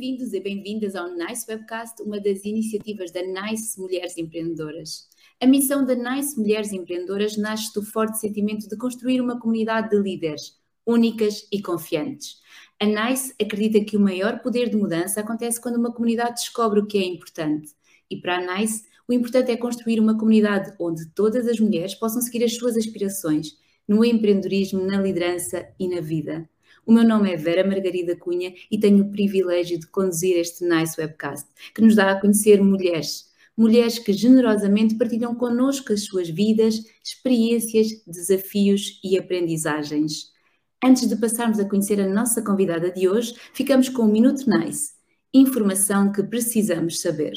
Bem-vindos e bem-vindas ao NICE Webcast, uma das iniciativas da NICE Mulheres Empreendedoras. A missão da NICE Mulheres Empreendedoras nasce do forte sentimento de construir uma comunidade de líderes únicas e confiantes. A NICE acredita que o maior poder de mudança acontece quando uma comunidade descobre o que é importante. E para a NICE, o importante é construir uma comunidade onde todas as mulheres possam seguir as suas aspirações no empreendedorismo, na liderança e na vida. O meu nome é Vera Margarida Cunha e tenho o privilégio de conduzir este Nice Webcast, que nos dá a conhecer mulheres. Mulheres que generosamente partilham connosco as suas vidas, experiências, desafios e aprendizagens. Antes de passarmos a conhecer a nossa convidada de hoje, ficamos com um Minuto Nice. Informação que precisamos saber.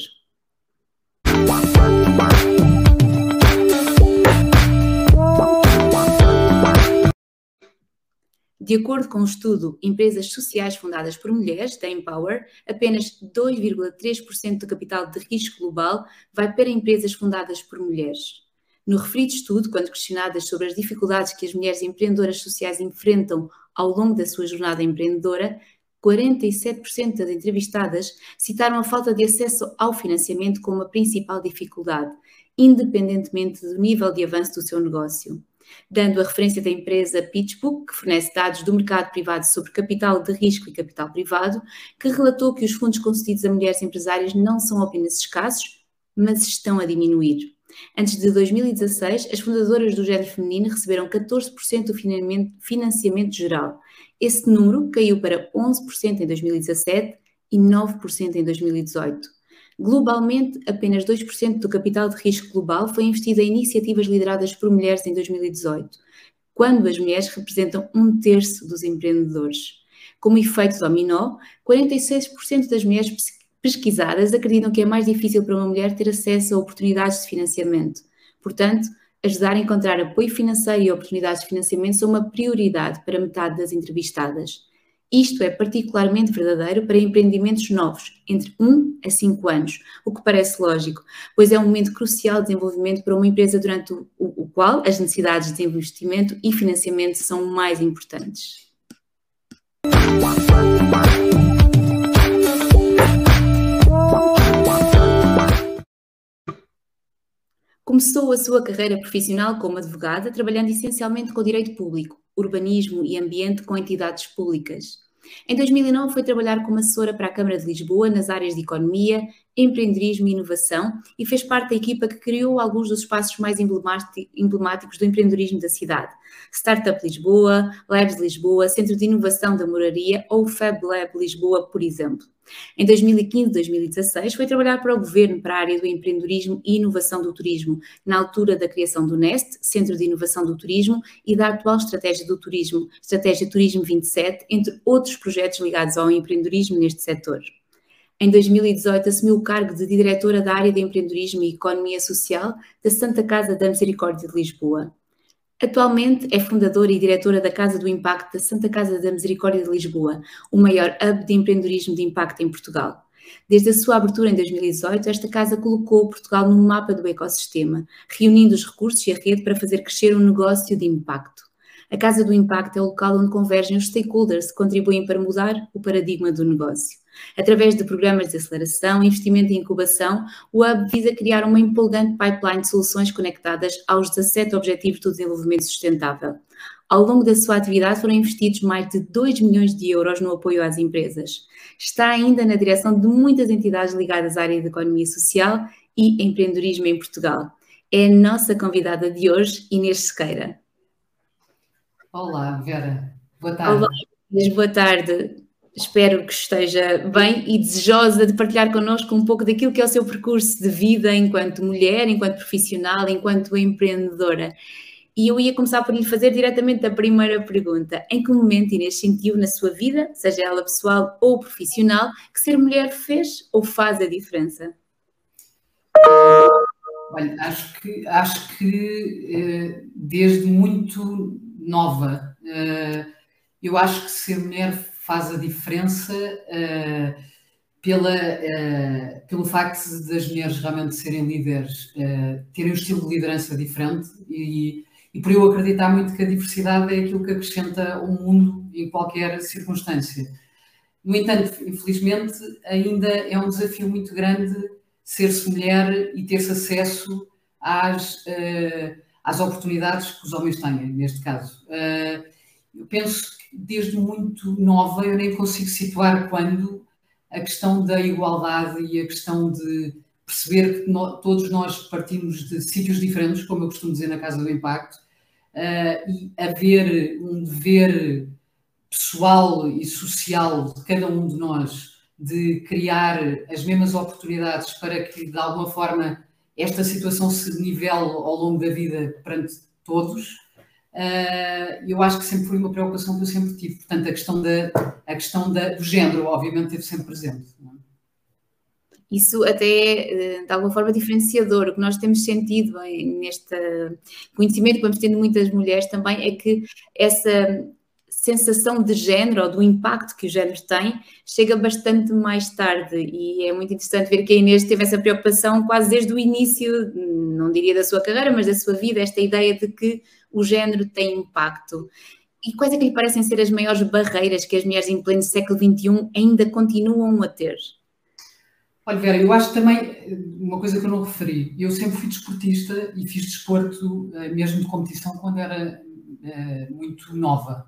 De acordo com o estudo Empresas Sociais Fundadas por Mulheres, da Empower, apenas 2,3% do capital de risco global vai para empresas fundadas por mulheres. No referido estudo, quando questionadas sobre as dificuldades que as mulheres empreendedoras sociais enfrentam ao longo da sua jornada empreendedora, 47% das entrevistadas citaram a falta de acesso ao financiamento como a principal dificuldade, independentemente do nível de avanço do seu negócio dando a referência da empresa PitchBook, que fornece dados do mercado privado sobre capital de risco e capital privado, que relatou que os fundos concedidos a mulheres empresárias não são apenas escassos, mas estão a diminuir. Antes de 2016, as fundadoras do género feminino receberam 14% do financiamento geral. Esse número caiu para 11% em 2017 e 9% em 2018. Globalmente, apenas 2% do capital de risco global foi investido em iniciativas lideradas por mulheres em 2018, quando as mulheres representam um terço dos empreendedores. Como efeito dominó, 46% das mulheres pesquisadas acreditam que é mais difícil para uma mulher ter acesso a oportunidades de financiamento. Portanto, ajudar a encontrar apoio financeiro e oportunidades de financiamento são uma prioridade para metade das entrevistadas. Isto é particularmente verdadeiro para empreendimentos novos, entre 1 a 5 anos, o que parece lógico, pois é um momento crucial de desenvolvimento para uma empresa durante o, o qual as necessidades de investimento e financiamento são mais importantes. Começou a sua carreira profissional como advogada, trabalhando essencialmente com o direito público, urbanismo e ambiente com entidades públicas. Em 2009 foi trabalhar como assessora para a Câmara de Lisboa nas áreas de economia, empreendedorismo e inovação e fez parte da equipa que criou alguns dos espaços mais emblemáticos do empreendedorismo da cidade. Startup Lisboa, Labs Lisboa, Centro de Inovação da Moraria ou Fab Lab Lisboa, por exemplo. Em 2015 2016 foi trabalhar para o governo para a área do empreendedorismo e inovação do turismo, na altura da criação do NEST, Centro de Inovação do Turismo, e da atual Estratégia do Turismo, Estratégia Turismo 27, entre outros projetos ligados ao empreendedorismo neste setor. Em 2018 assumiu o cargo de diretora da área de empreendedorismo e economia social da Santa Casa da Misericórdia de Lisboa. Atualmente é fundadora e diretora da Casa do Impacto da Santa Casa da Misericórdia de Lisboa, o maior hub de empreendedorismo de impacto em Portugal. Desde a sua abertura em 2018, esta casa colocou Portugal no mapa do ecossistema, reunindo os recursos e a rede para fazer crescer um negócio de impacto. A Casa do Impacto é o local onde convergem os stakeholders que contribuem para mudar o paradigma do negócio. Através de programas de aceleração, investimento e incubação, o Hub visa criar uma empolgante pipeline de soluções conectadas aos 17 Objetivos do Desenvolvimento Sustentável. Ao longo da sua atividade foram investidos mais de 2 milhões de euros no apoio às empresas. Está ainda na direção de muitas entidades ligadas à área da economia social e empreendedorismo em Portugal. É a nossa convidada de hoje, Inês Sequeira. Olá, Vera. Boa tarde. Olá, Inês, boa tarde. Espero que esteja bem e desejosa de partilhar connosco um pouco daquilo que é o seu percurso de vida enquanto mulher, enquanto profissional, enquanto empreendedora. E eu ia começar por lhe fazer diretamente a primeira pergunta. Em que momento Inês sentiu na sua vida, seja ela pessoal ou profissional, que ser mulher fez ou faz a diferença? Olha, acho que, acho que eh, desde muito nova, eh, eu acho que ser mulher faz a diferença eh, pela, pelo facto das mulheres realmente serem líderes, terem um estilo de liderança diferente e, e por eu acreditar muito que a diversidade é aquilo que acrescenta o mundo em qualquer circunstância. No entanto, infelizmente, ainda é um desafio muito grande ser-se mulher e ter-se acesso às, uh, às oportunidades que os homens têm, neste caso. Uh, eu penso desde muito nova eu nem consigo situar quando a questão da igualdade e a questão de perceber que no, todos nós partimos de sítios diferentes, como eu costumo dizer na Casa do Impacto, uh, e haver um dever pessoal e social de cada um de nós de criar as mesmas oportunidades para que, de alguma forma, esta situação se nivele ao longo da vida perante todos, eu acho que sempre foi uma preocupação que eu sempre tive. Portanto, a questão, da, a questão da, do género, obviamente, esteve sempre presente. É? Isso até é, de alguma forma, diferenciador. O que nós temos sentido neste conhecimento que vamos tendo muitas mulheres também é que essa sensação de género ou do impacto que o género tem chega bastante mais tarde e é muito interessante ver que a Inês teve essa preocupação quase desde o início, não diria da sua carreira, mas da sua vida, esta ideia de que o género tem impacto. E quais é que lhe parecem ser as maiores barreiras que as mulheres em pleno século XXI ainda continuam a ter? Olha, Vera, eu acho também uma coisa que eu não referi. Eu sempre fui desportista e fiz desporto, eh, mesmo de competição, quando era eh, muito nova.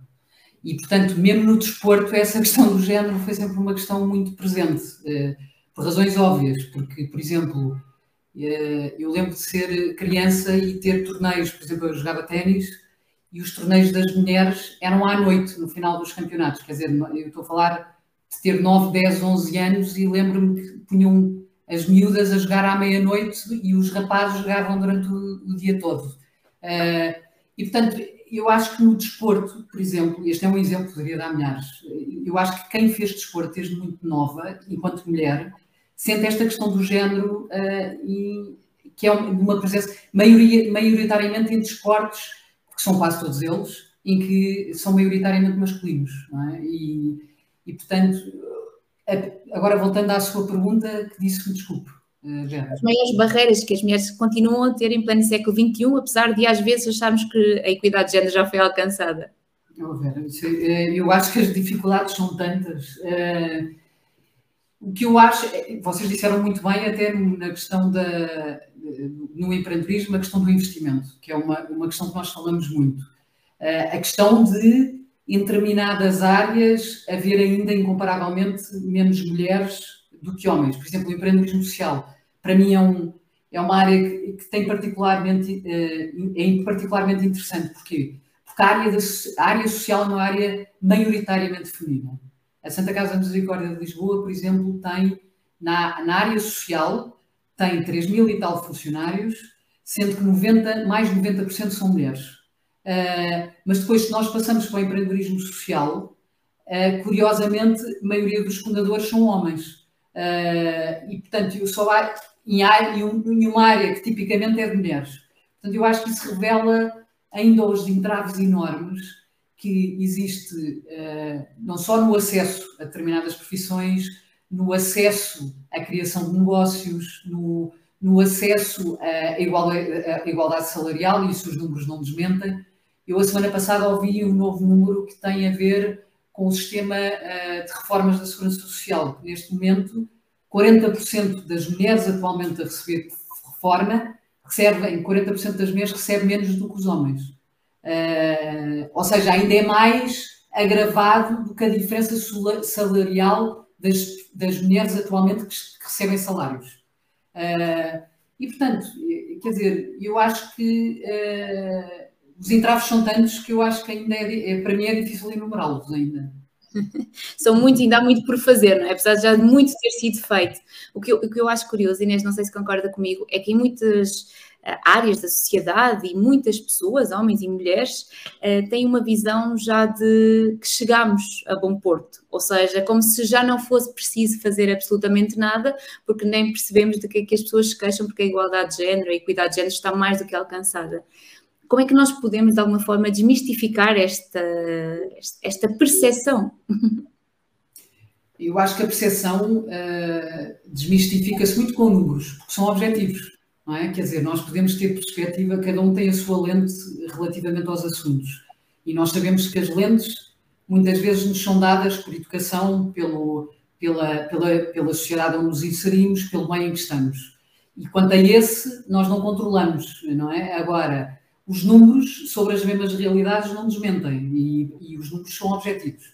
E, portanto, mesmo no desporto, essa questão do género foi sempre uma questão muito presente, eh, por razões óbvias, porque, por exemplo, eh, eu lembro de ser criança e ter torneios, por exemplo, eu jogava ténis e os torneios das mulheres eram à noite, no final dos campeonatos. Quer dizer, eu estou a falar de ter 9, 10, 11 anos e lembro-me que punham as miúdas a jogar à meia-noite e os rapazes jogavam durante o, dia todo. Uh, e, portanto, eu acho que no desporto, por exemplo, este é um exemplo, poderia dar milhares, eu acho que quem fez desporto desde muito nova, enquanto mulher, sente esta questão do género uh, e que é uma presença maioria, maioritariamente em desportos, que são quase todos eles, em que são maioritariamente masculinos. É? E, e, portanto, agora voltando à sua pergunta, que disse que desculpe. Eh, as maiores barreiras que as mulheres continuam a ter em pleno século XXI, apesar de às vezes acharmos que a equidade de género já foi alcançada? Oh, Vera, eh, eu acho que as dificuldades são tantas. Eh, o que eu acho, vocês disseram muito bem até na questão da, no empreendedorismo, a questão do investimento, que é uma, uma questão que nós falamos muito. A questão de, em determinadas áreas, haver ainda incomparavelmente menos mulheres do que homens. Por exemplo, o empreendedorismo social para mim é, um, é uma área que, que tem particularmente, eh, é particularmente interessante. Porquê? Porque a área, da, a área social é uma área maioritariamente feminina. A Santa Casa da Misericórdia de Lisboa, por exemplo, tem, na, na área social, tem 3 mil e tal funcionários, sendo que 90, mais de 90% são mulheres. Uh, mas depois, se nós passamos para o empreendedorismo social, uh, curiosamente, a maioria dos fundadores são homens. Uh, e, portanto, eu só há, em, em, uma área que tipicamente é de mulheres. Portanto, eu acho que isso revela ainda hoje entraves enormes que existe uh, não só no acesso a determinadas profissões, no acesso à criação de negócios, no, no acesso à igualdade, à igualdade, salarial, e isso os números não desmentem. Eu, a semana passada, ouvi um novo número que tem a ver com o sistema uh, de reformas da Segurança Social. Neste momento, 40% das mulheres atualmente a receber reforma recebem, 40% das mulheres recebem menos do que os homens. Uh, ou seja, ainda é mais agravado do que a diferença salarial das, das mulheres atualmente que, que recebem salários. Uh, e, portanto, quer dizer, eu acho que uh, os entraves são tantos que eu acho que ainda é, é para mim é difícil enumerá-los ainda. São muito, ainda há muito por fazer, não é? Apesar de já muito ter sido feito. O que eu, o que eu acho curioso, Inês, não sei se concorda comigo, é que em muitas áreas da sociedade e muitas pessoas, homens e mulheres, eh, têm uma visão já de que chegamos a bom porto, ou seja, como se já não fosse preciso fazer absolutamente nada, porque nem percebemos de que é que as pessoas se queixam, porque a igualdade de género, a equidade de género está mais do que alcançada. Como é que nós podemos, de alguma forma, desmistificar esta, esta percepção? Eu acho que a percepção uh, desmistifica-se muito com números, porque são objetivos não é? Quer dizer, nós podemos ter perspectiva, cada um tem a sua lente relativamente aos assuntos. E nós sabemos que as lentes muitas vezes nos são dadas por educação, pelo, pela, pela, pela sociedade onde nos inserimos, pelo meio em que estamos. E quanto a esse, nós não controlamos, não é? Agora, os números sobre as mesmas realidades não desmentem e, e os números são objetivos.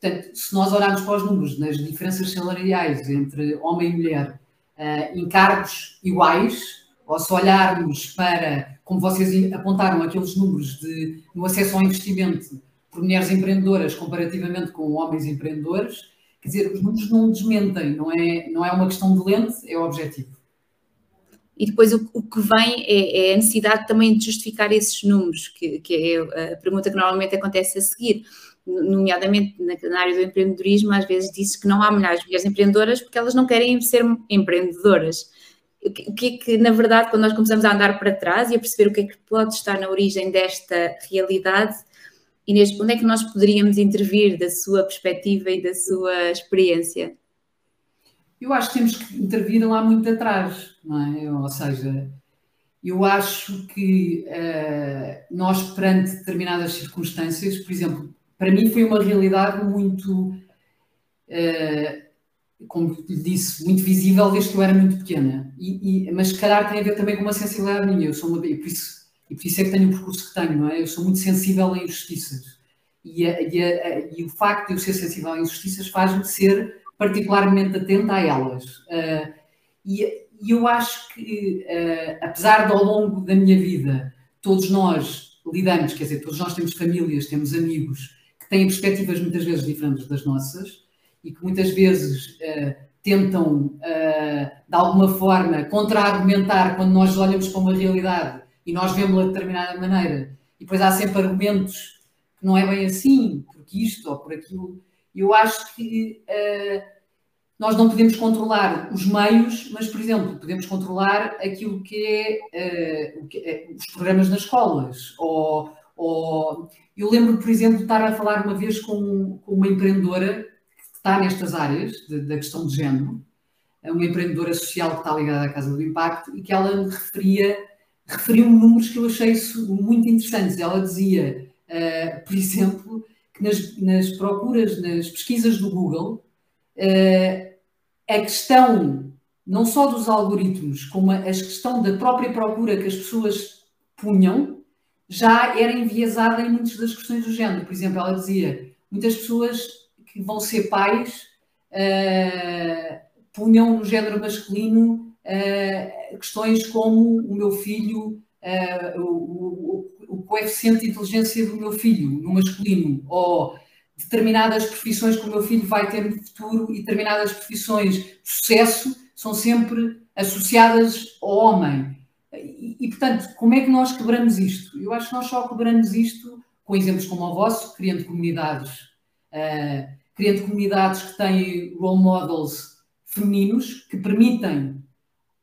Portanto, se nós olharmos para os números nas diferenças salariais entre homem e mulher uh, em cargos iguais, ou se olharmos para, como vocês apontaram, aqueles números de, no acesso ao investimento por mulheres empreendedoras comparativamente com homens empreendedores, quer dizer, os números não desmentem, não é, não é uma questão de lente, é o objetivo. E depois o, que vem é, é, a necessidade também de justificar esses números, que, é a pergunta que normalmente acontece a seguir nomeadamente na, área do empreendedorismo, às vezes diz que não há mulheres empreendedoras porque elas não querem ser empreendedoras o que é que, na verdade, quando nós começamos a andar para trás e a perceber o que é que pode estar na origem desta realidade, Inês, onde é que nós poderíamos intervir da sua perspectiva e da sua experiência? Eu acho que temos que intervir lá muito atrás, é? Ou seja, eu acho que uh, nós, perante determinadas circunstâncias, por exemplo, para mim foi uma realidade muito. Uh, como lhe disse, muito visível desde que eu era muito pequena. E, e, mas se calhar tem a ver também com uma sensibilidade minha. Eu sou uma, e, por isso, e por isso é que tenho o percurso que tenho, não é? Eu sou muito sensível a injustiças. E, a, e, a, e o facto de eu ser sensível a injustiças faz-me ser particularmente atenta a elas. Uh, e, eu acho que, uh, apesar de ao longo da minha vida todos nós lidamos, quer dizer, todos nós temos famílias, temos amigos que têm perspectivas muitas vezes diferentes das nossas, e que muitas vezes uh, tentam, uh, de alguma forma, contra-argumentar quando nós olhamos para uma realidade e nós vemos-la de determinada maneira, e depois há sempre argumentos que não é bem assim, porque isto ou por aquilo. Eu acho que uh, nós não podemos controlar os meios, mas, por exemplo, podemos controlar aquilo que é, que é os programas nas escolas. Ou, ou, eu lembro, por exemplo, de estar a falar uma vez com, com uma empreendedora está nestas áreas da questão de género, é uma empreendedora social que está ligada à Casa do Impacto e que ela me referia, referiu números que eu achei muito interessantes. Ela dizia, uh, por exemplo, que nas, nas, procuras, nas pesquisas do Google, uh, a questão não só dos algoritmos, como a questão da própria procura que as pessoas punham, já era enviesada em muitas das questões do género. Por exemplo, ela dizia, muitas pessoas que vão ser pais uh, punham no género masculino uh, questões como o meu filho, uh, o, o, o, coeficiente de inteligência do meu filho no masculino, ou determinadas profissões que o meu filho vai ter no futuro e determinadas profissões de sucesso são sempre associadas ao homem. E, e, portanto, como é que nós quebramos isto? Eu acho que nós só quebramos isto com exemplos como o vosso, criando comunidades uh, criando comunidades que têm role models femininos que permitem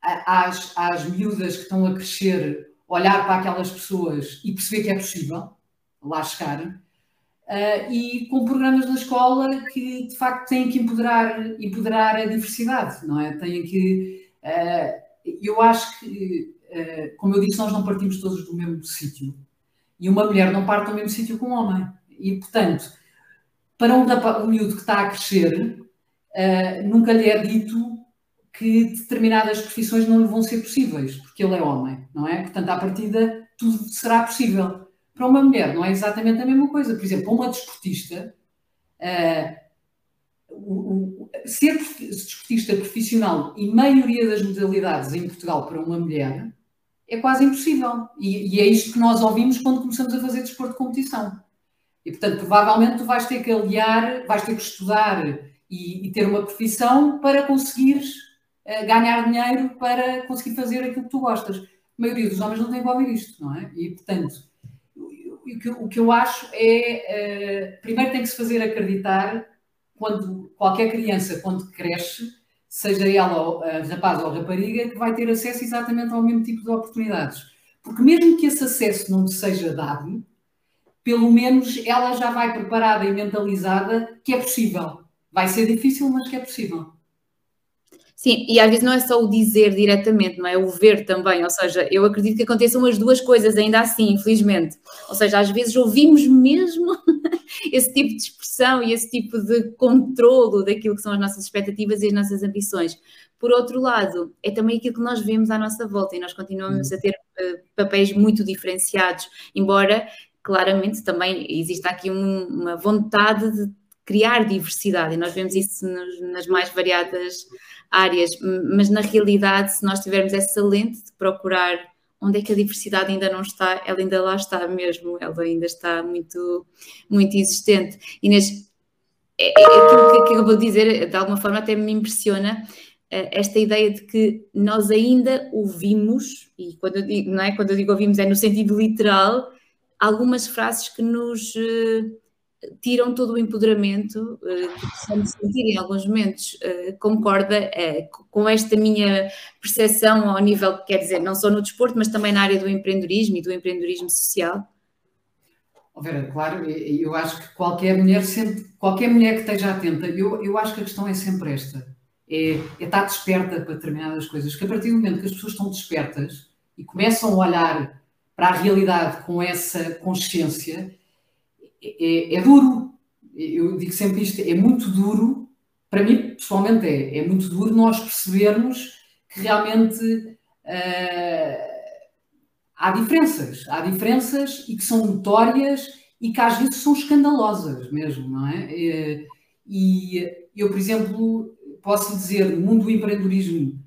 às, às miúdas que estão a crescer olhar para aquelas pessoas e perceber que é possível lá chegar. Uh, e com programas na escola que de facto têm que empoderar, empoderar a diversidade, não é? Têm que. Uh, eu acho que, uh, como eu disse, nós não partimos todos do mesmo sítio. E uma mulher não parte do mesmo sítio que um homem. E, portanto, para um, miúdo que está a crescer, uh, nunca lhe é dito que determinadas profissões não lhe vão ser possíveis, porque ele é homem, não é? Portanto, à partida, tudo será possível. Para uma mulher, não é exatamente a mesma coisa. Por exemplo, para uma desportista, uh, o, o, ser desportista profissional e maioria das modalidades em Portugal para uma mulher é quase impossível. E, e, é isto que nós ouvimos quando começamos a fazer desporto de competição E, portanto, provavelmente tu vais ter que aliar, vais ter que estudar e, e ter uma profissão para conseguires uh, ganhar dinheiro para conseguir fazer aquilo que tu gostas. A maioria dos homens não tem ouvir isto, não é? E, portanto, o que, o que eu acho é, uh, primeiro tem que se fazer acreditar quando qualquer criança, quando cresce, seja ela uh, rapaz ou rapariga, que vai ter acesso exatamente ao mesmo tipo de oportunidades. Porque mesmo que esse acesso não seja dado, pelo menos ela já vai preparada e mentalizada que é possível. Vai ser difícil, mas que é possível. Sim, e às vezes não é só o dizer diretamente, não é o ver também. Ou seja, eu acredito que aconteçam as duas coisas ainda assim, infelizmente. Ou seja, às vezes ouvimos mesmo esse tipo de expressão e esse tipo de controlo daquilo que são as nossas expectativas e as nossas ambições. Por outro lado, é também aquilo que nós vemos à nossa volta e nós continuamos a ter uh, papéis muito diferenciados, embora claramente também exista aqui um, uma vontade de criar diversidade e nós vemos isso nos, nas mais variadas áreas, mas na realidade, se nós tivermos essa lente de procurar onde é que a diversidade ainda não está, ela ainda lá está mesmo, ela ainda está muito, muito existente. Inês, é, é aquilo que, que eu vou dizer, de alguma forma até me impressiona, é, esta ideia de que nós ainda ouvimos, e quando eu digo, não é, quando eu digo ouvimos é no sentido literal, algumas frases que nos uh, tiram todo o empoderamento uh, que sentir em alguns momentos. Uh, concorda com esta minha percepção ao nível, quer dizer, não só no desporto, mas também na área do empreendedorismo e do empreendedorismo social? Oh Vera, claro, eu acho que qualquer mulher sempre, qualquer mulher que esteja atenta, eu, eu acho que a questão é sempre esta, é, é estar desperta para determinadas coisas, que a partir do momento que as pessoas estão despertas e começam a olhar para a realidade com essa consciência, é, é, duro. Eu digo sempre isto, é muito duro, para mim pessoalmente é, é muito duro nós percebermos que realmente uh, há diferenças, há diferenças e que são notórias e que às vezes são escandalosas mesmo, não é? Eh, e eu, por exemplo, posso dizer, no mundo do empreendedorismo,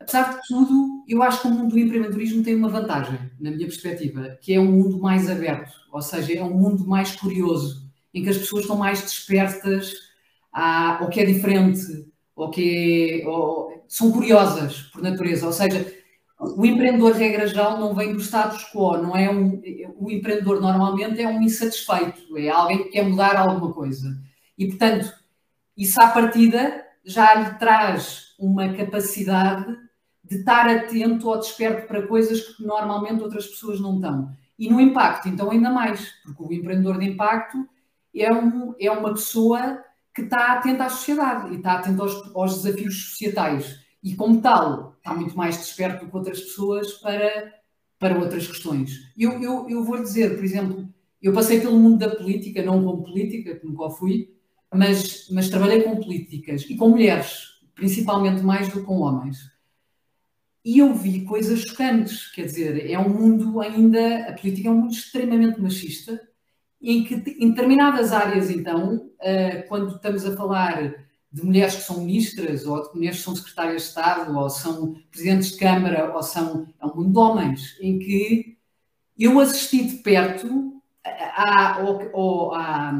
apesar de tudo, eu acho que o mundo do empreendedorismo tem uma vantagem, na minha perspectiva, que é um mundo mais aberto, ou seja, é um mundo mais curioso, em que as pessoas estão mais despertas ao que é diferente, ao que é, são curiosas por natureza, ou seja, o empreendedor, regra geral, não vem do status quo, não é um, o empreendedor normalmente é um insatisfeito, é alguém que quer mudar alguma coisa. E, portanto, isso à partida já lhe traz uma capacidade de estar atento ou desperto para coisas que normalmente outras pessoas não estão. E no impacto, então, ainda mais, porque o empreendedor de impacto é, um, é uma pessoa que está atenta à sociedade e está atento aos, aos desafios societais. E, como tal, está muito mais desperto do que outras pessoas para, para outras questões. Eu, eu, eu vou dizer, por exemplo, eu passei pelo mundo da política, não como política, que nunca fui, mas, mas trabalhei com políticas e com mulheres, principalmente mais do que com homens e eu vi coisas chocantes, quer dizer, é um mundo ainda, a política é um mundo extremamente machista, em que em determinadas áreas, então, eh, quando estamos a falar de mulheres que são ministras, ou de mulheres que são secretárias de Estado, ou são presidentes de Câmara, ou são, é um mundo de homens, em que eu assisti de perto à, à,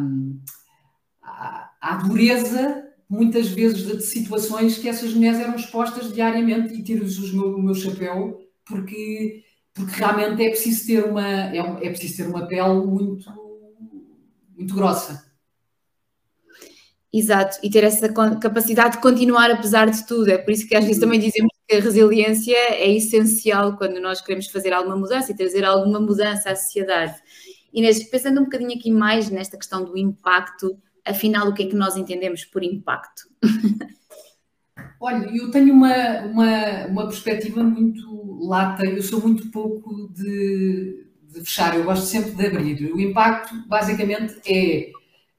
à, à dureza muitas vezes de, situações que essas mulheres eram expostas diariamente e tiro-lhes meu, o meu chapéu porque, porque realmente é preciso ter uma é, é preciso ter uma pele muito muito grossa. Exato, e ter essa capacidade de continuar apesar de tudo. É por isso que às vezes também dizemos que a resiliência é essencial quando nós queremos fazer alguma mudança e trazer alguma mudança à sociedade. Inês, pensando um bocadinho aqui mais nesta questão do impacto afinal, o que é que nós entendemos por impacto? Olha, eu tenho uma, uma, uma perspectiva muito lata, eu sou muito pouco de, de fechar, eu gosto sempre de abrir. O impacto, basicamente, é.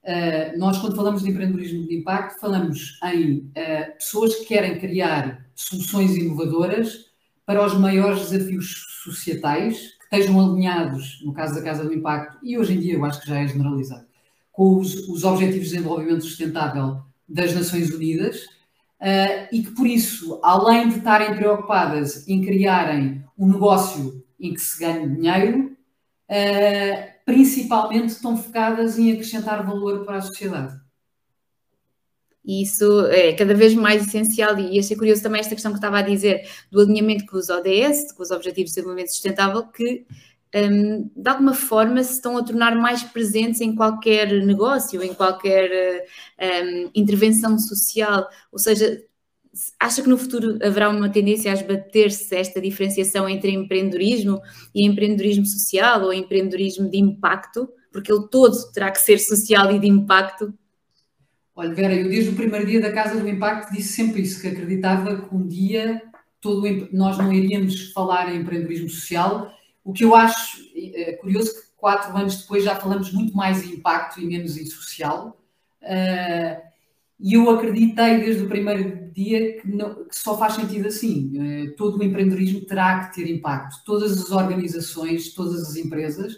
Uh, nós, quando falamos de empreendedorismo de impacto, falamos em uh, pessoas que querem criar soluções inovadoras para os maiores desafios societais, que estejam alinhados, no caso da Casa do Impacto, e hoje em dia eu acho que já é generalizado, com os, os Objetivos de Desenvolvimento Sustentável das Nações Unidas uh, e que, por isso, além de estarem preocupadas em criarem um negócio em que se ganhe dinheiro, uh, principalmente estão focadas em acrescentar valor para a sociedade. Isso é cada vez mais essencial, e achei curioso também esta questão que estava a dizer do alinhamento com os ODS, com os Objetivos de Desenvolvimento Sustentável, que um, de alguma forma se estão a tornar mais presentes em qualquer negócio, em qualquer um, intervenção social. Ou seja, acha que no futuro haverá uma tendência a esbater-se esta diferenciação entre empreendedorismo e empreendedorismo social ou empreendedorismo de impacto? Porque ele todo terá que ser social e de impacto. Olha, Vera, eu desde o primeiro dia da Casa do Impacto disse sempre isso, que acreditava que um dia todo nós não iríamos falar em empreendedorismo social o que eu acho é, curioso que quatro anos depois já falamos muito mais em impacto e menos em social. Uh, e eu acreditei desde o primeiro dia que, não, que só faz sentido assim. Uh, todo o empreendedorismo terá que ter impacto. Todas as organizações, todas as empresas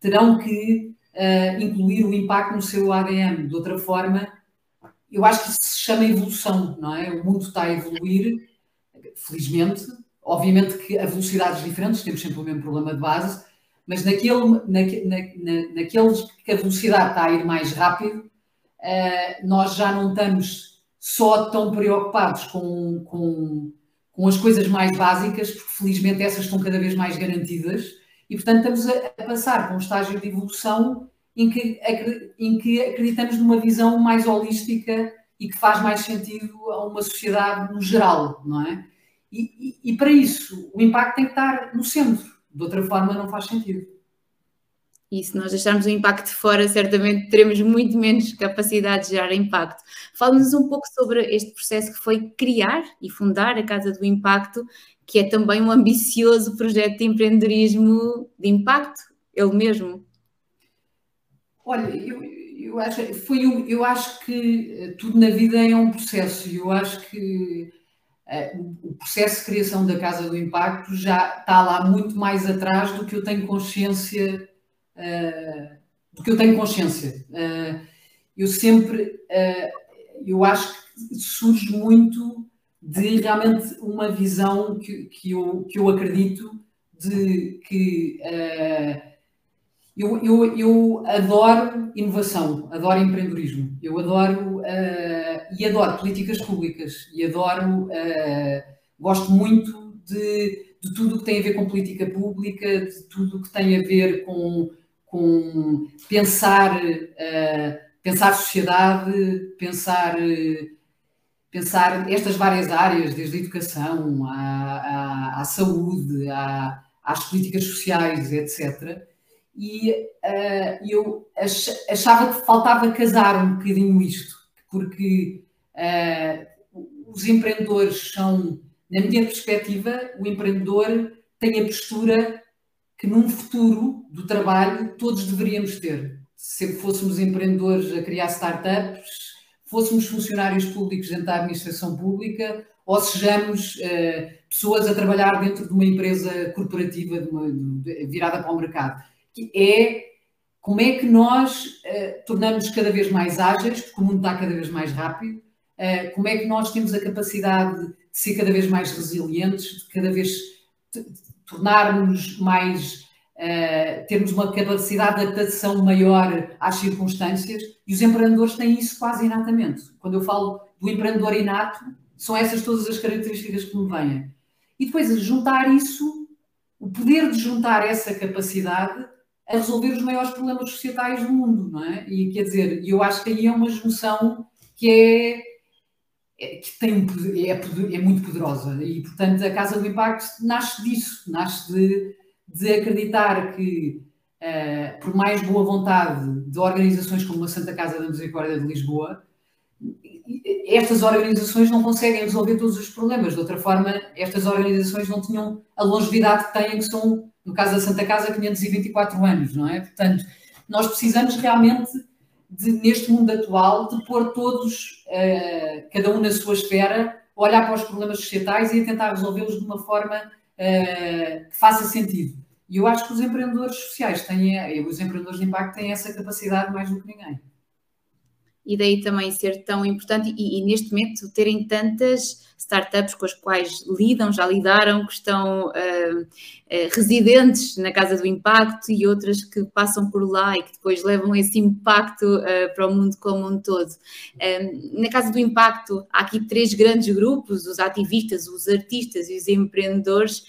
terão que uh, incluir o impacto no seu ADN. De outra forma, eu acho que isso se chama evolução, não é? O mundo está a evoluir, felizmente, Obviamente que a velocidades diferentes, temos sempre o mesmo problema de base, mas naquele, na, na, naqueles que a velocidade está a ir mais rápido, uh, nós já não estamos só tão preocupados com, com, com as coisas mais básicas, porque felizmente essas estão cada vez mais garantidas, e portanto estamos a, a passar para um estágio de evolução em que, em que acreditamos numa visão mais holística e que faz mais sentido a uma sociedade no geral, não é? E, e, para isso, o impacto tem que estar no centro. De outra forma, não faz sentido. E se nós deixarmos o impacto de fora, certamente teremos muito menos capacidade de gerar impacto. Fale-nos um pouco sobre este processo que foi criar e fundar a Casa do Impacto, que é também um ambicioso projeto de empreendedorismo de impacto, ele mesmo. Olha, eu, eu, acho, foi um, eu acho que eh, tudo na vida é um processo. Eu acho que o processo de criação da Casa do Impacto já está lá muito mais atrás do que eu tenho consciência uh, do que eu tenho consciência. Uh, eu sempre, eu acho que surge muito de realmente uma visão que, que, eu, que eu acredito de que eu, eu, eu adoro inovação, adoro empreendedorismo, eu adoro e adoro políticas públicas. E adoro, uh, gosto muito de, de tudo o que tem a ver com política pública, de tudo o que tem a ver com, com pensar, uh, pensar sociedade, pensar, pensar estas várias áreas, desde a educação à, à, à saúde, à, às políticas sociais, etc e uh, eu achava que faltava casar um bocadinho isto, porque uh, os empreendedores são, na minha perspectiva, o empreendedor tem a postura que num futuro do trabalho todos deveríamos ter. Se fôssemos empreendedores a criar startups, fôssemos funcionários públicos dentro da administração pública ou sejamos uh, pessoas a trabalhar dentro de uma empresa corporativa de uma, de, virada para o mercado que é como é que nós uh, tornamos cada vez mais ágeis, porque o mundo está cada vez mais rápido, como é que nós temos a capacidade de ser cada vez mais resilientes, de cada vez tornarmos mais, uh, termos uma capacidade de adaptação maior às circunstâncias, e os empreendedores têm isso quase inatamente. Quando eu falo do empreendedor inato, são essas todas as características que me vêm. E depois juntar isso, o poder de juntar essa capacidade a resolver os maiores problemas societais do mundo, não é? E quer dizer, eu acho que aí é uma junção que é, é que tem é, é, muito poderosa e portanto a Casa do Impacto nasce disso, nasce de, de acreditar que uh, por mais boa vontade de organizações como a Santa Casa da Misericórdia de Lisboa, estas organizações não conseguem resolver todos os problemas. De outra forma, estas organizações não tinham a longevidade que têm, que são no caso da Santa Casa, 524 anos, não é? Portanto, nós precisamos realmente, de, neste mundo atual, de pôr todos, uh, cada um na sua esfera, olhar para os problemas societais e tentar resolvê-los de uma forma uh, que faça sentido. E eu acho que os empreendedores sociais têm, os empreendedores de impacto têm essa capacidade mais do que ninguém. E daí também ser tão importante e, e, neste momento terem tantas startups com as quais lidam, já lidaram, que estão uh, uh, residentes na Casa do Impacto e outras que passam por lá e que depois levam esse impacto uh, para o mundo como um todo. na Casa do Impacto há aqui três grandes grupos, os ativistas, os artistas e os empreendedores,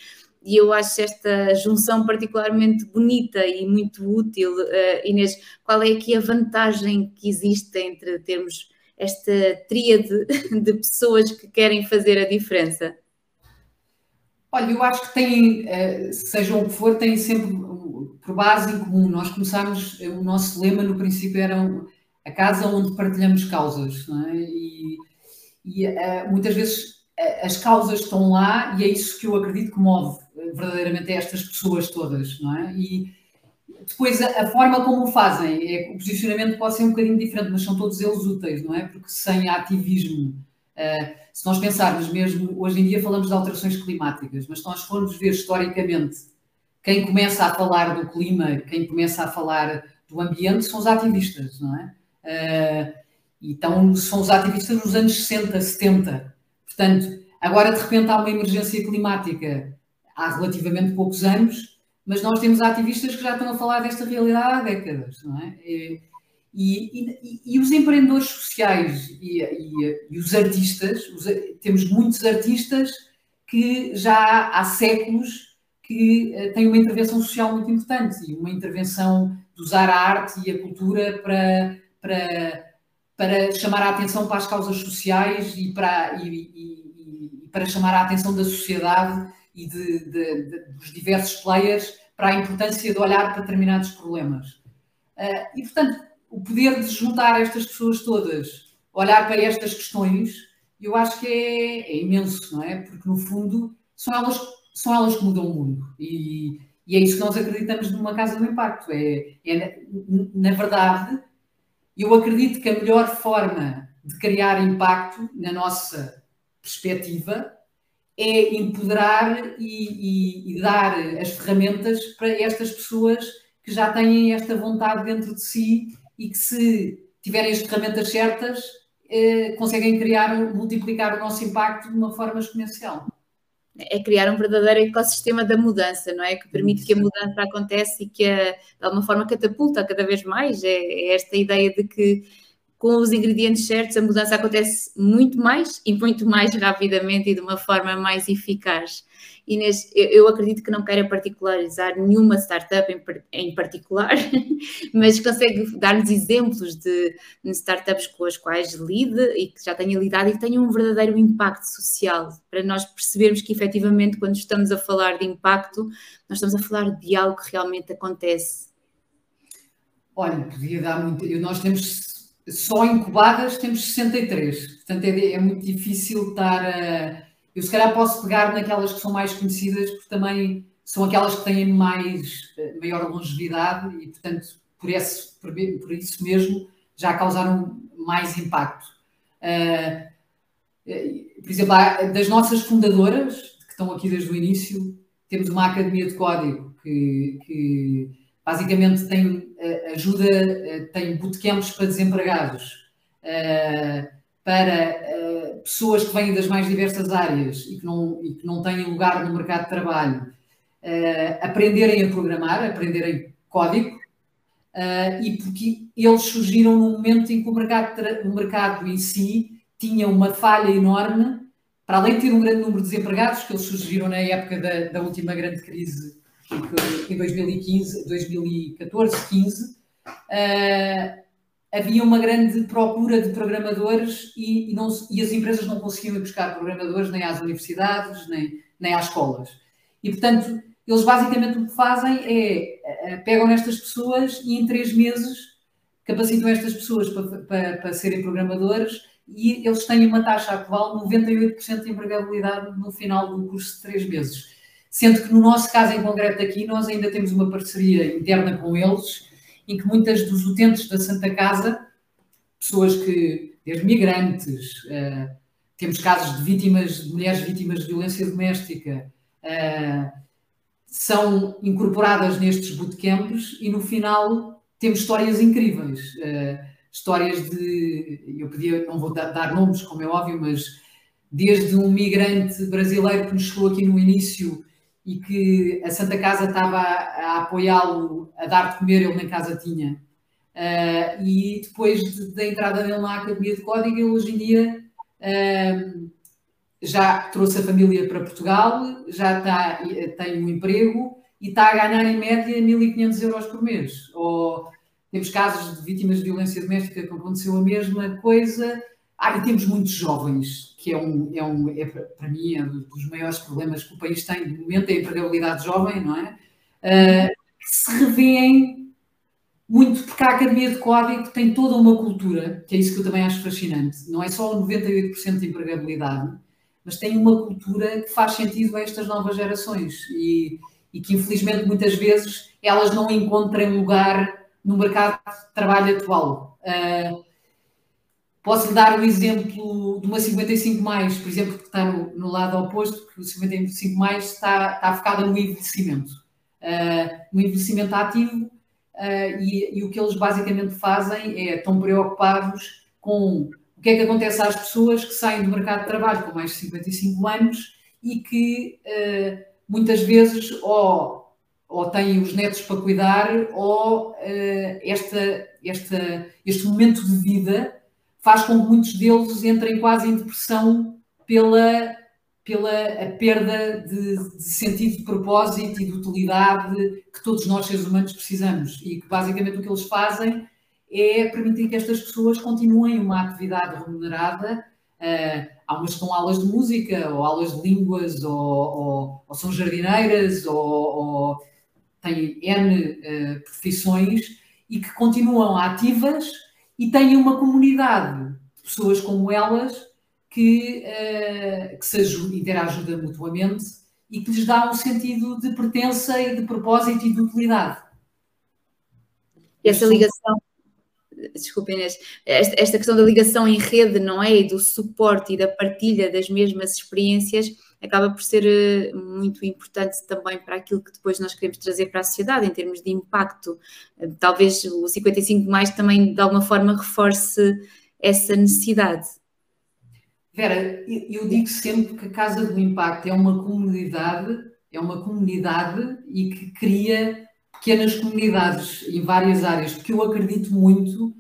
e eu acho esta junção particularmente bonita e muito útil. Uh, Inês, qual é aqui a vantagem que existe entre termos esta tríade de pessoas que querem fazer a diferença? Olha, eu acho que tem, uh, sejam o que for, têm sempre por base em comum. Nós começámos, o nosso lema no princípio era a casa onde partilhamos causas, é? E, e muitas vezes as causas estão lá e é isso que eu acredito que move verdadeiramente a estas pessoas todas, não é? E depois a, forma como o fazem, é, o posicionamento pode ser um bocadinho diferente, mas são todos eles úteis, não é? Porque sem ativismo, uh, se nós pensarmos mesmo, hoje em dia falamos de alterações climáticas, mas se nós formos ver historicamente quem começa a falar do clima, quem começa a falar do ambiente, são os ativistas, não é? Uh, então, são os ativistas nos anos 60, 70. Portanto, agora de repente há uma emergência climática há relativamente poucos anos, mas nós temos ativistas que já estão a falar desta realidade há décadas, não é? E, e, e os empreendedores sociais e, e os artistas, os, temos muitos artistas que já há séculos que uh, têm uma intervenção social muito importante e uma intervenção de usar a arte e a cultura para, para, para chamar a atenção para as causas sociais e para, e, e para chamar a atenção da sociedade e de, de, de, dos diversos players para a importância de olhar para determinados problemas. Uh, e, portanto, o poder de juntar estas pessoas todas, olhar para estas questões, eu acho que é, é imenso, não é? Porque, no fundo, são elas, são elas que mudam o mundo. E, e é isso que nós acreditamos numa Casa do Impacto. É, é, na verdade, eu acredito que a melhor forma de criar impacto, na nossa perspectiva, é empoderar e, e, e, dar as ferramentas para estas pessoas que já têm esta vontade dentro de si e que, se tiverem as ferramentas certas, eh, conseguem criar, multiplicar o nosso impacto de uma forma exponencial. É criar um verdadeiro ecossistema da mudança, não é? Que permite que a mudança aconteça e que, a, de alguma forma, catapulta cada vez mais. É, é esta ideia de que com os ingredientes certos, a mudança acontece muito mais e muito mais rapidamente e de uma forma mais eficaz. Inês, eu acredito que não queira particularizar nenhuma startup em, em particular, mas consegue dar-nos exemplos de, startups com as quais lide e que já tenha lidado e que tenham um verdadeiro impacto social, para nós percebermos que efetivamente quando estamos a falar de impacto, nós estamos a falar de algo que realmente acontece. Olha, podia dar muito. Nós temos só incubadas temos 63. Portanto, é, é, muito difícil estar a. Eu, se calhar, posso pegar naquelas que são mais conhecidas, porque também são aquelas que têm mais, eh, maior longevidade e, portanto, por, esse, por, por isso mesmo, já causaram mais impacto. Uh, por exemplo, das nossas fundadoras, que estão aqui desde o início, temos uma academia de código que, que basicamente tem ajuda, eh, tem bootcamps para desempregados, eh, para pessoas que vêm das mais diversas áreas e que não, e que não têm lugar no mercado de trabalho, aprenderem a programar, aprenderem código, e porque eles surgiram num momento em que o mercado, o mercado em si tinha uma falha enorme, para além de ter um grande número de desempregados, que eles surgiram na época da, da última grande crise em 2015, 2014, 15, uh, havia uma grande procura de programadores e, e, não, e, as empresas não conseguiam ir buscar programadores nem às universidades, nem, nem às escolas. E, portanto, eles basicamente o que fazem é uh, pegam nestas pessoas e em três meses capacitam estas pessoas para, para, para serem programadores e eles têm uma taxa atual de 98% de empregabilidade no final do curso de três meses sendo que no nosso caso em concreto aqui, nós ainda temos uma parceria interna com eles, em que muitas dos utentes da Santa Casa, pessoas que, desde migrantes, uh, temos casos de vítimas, de mulheres vítimas de violência doméstica, uh, são incorporadas nestes bootcamps e no final temos histórias incríveis. Uh, histórias de, eu podia, não vou dar nomes, como é óbvio, mas desde um migrante brasileiro que nos chegou aqui no início e que a Santa Casa estava a, apoiá-lo, a dar de comer, ele nem casa tinha. Uh, e depois de, da entrada dele na Academia de Código, ele hoje em dia uh, já trouxe a família para Portugal, já está, tem um emprego e está a ganhar em média 1.500 euros por mês. Ou temos casos de vítimas de violência doméstica que aconteceu a mesma coisa. Ah, e temos muitos jovens, que é um, é um é, para mim, é um dos maiores problemas que o país tem de momento, é a empregabilidade jovem, não é? Uh, que se revêem muito, porque a Academia de Código tem toda uma cultura, que é isso que eu também acho fascinante. Não é só o 98% de empregabilidade, mas tem uma cultura que faz sentido a estas novas gerações e, e que, infelizmente, muitas vezes elas não encontram lugar no mercado de trabalho atual. Uh, posso dar o exemplo de uma 55, mais, por exemplo, que está no, no lado oposto, que o 55 mais está, está focada no envelhecimento, uh, no envelhecimento ativo, uh, e, e, o que eles basicamente fazem é estão preocupados com o que é que acontece às pessoas que saem do mercado de trabalho com mais de 55 anos e que muitas vezes ou ou têm os netos para cuidar, ou uh, esta, esta, este momento de vida faz com que muitos deles entrem quase em depressão pela, pela a perda de, de, sentido de propósito e de utilidade que todos nós seres humanos precisamos e que basicamente o que eles fazem é permitir que estas pessoas continuem uma atividade remunerada. Uh, há umas que estão aulas de música, ou aulas de línguas, ou, ou, ou são jardineiras, ou, ou têm N uh, profissões e que continuam ativas e têm uma comunidade de pessoas como elas que, uh, que se ajudam, interagem mutuamente e que lhes dá um sentido de pertença e de propósito e de utilidade. Essa ligação, desculpe Inês, esta, esta questão da ligação em rede, não é? E do suporte e da partilha das mesmas experiências acaba por ser eh, muito importante também para aquilo que depois nós queremos trazer para a sociedade em termos de impacto. Eh, talvez o 55 mais também de alguma forma reforce essa necessidade. Vera, eu digo sempre que a Casa do Impacto é uma comunidade, é uma comunidade e que cria pequenas comunidades em várias áreas, porque eu acredito muito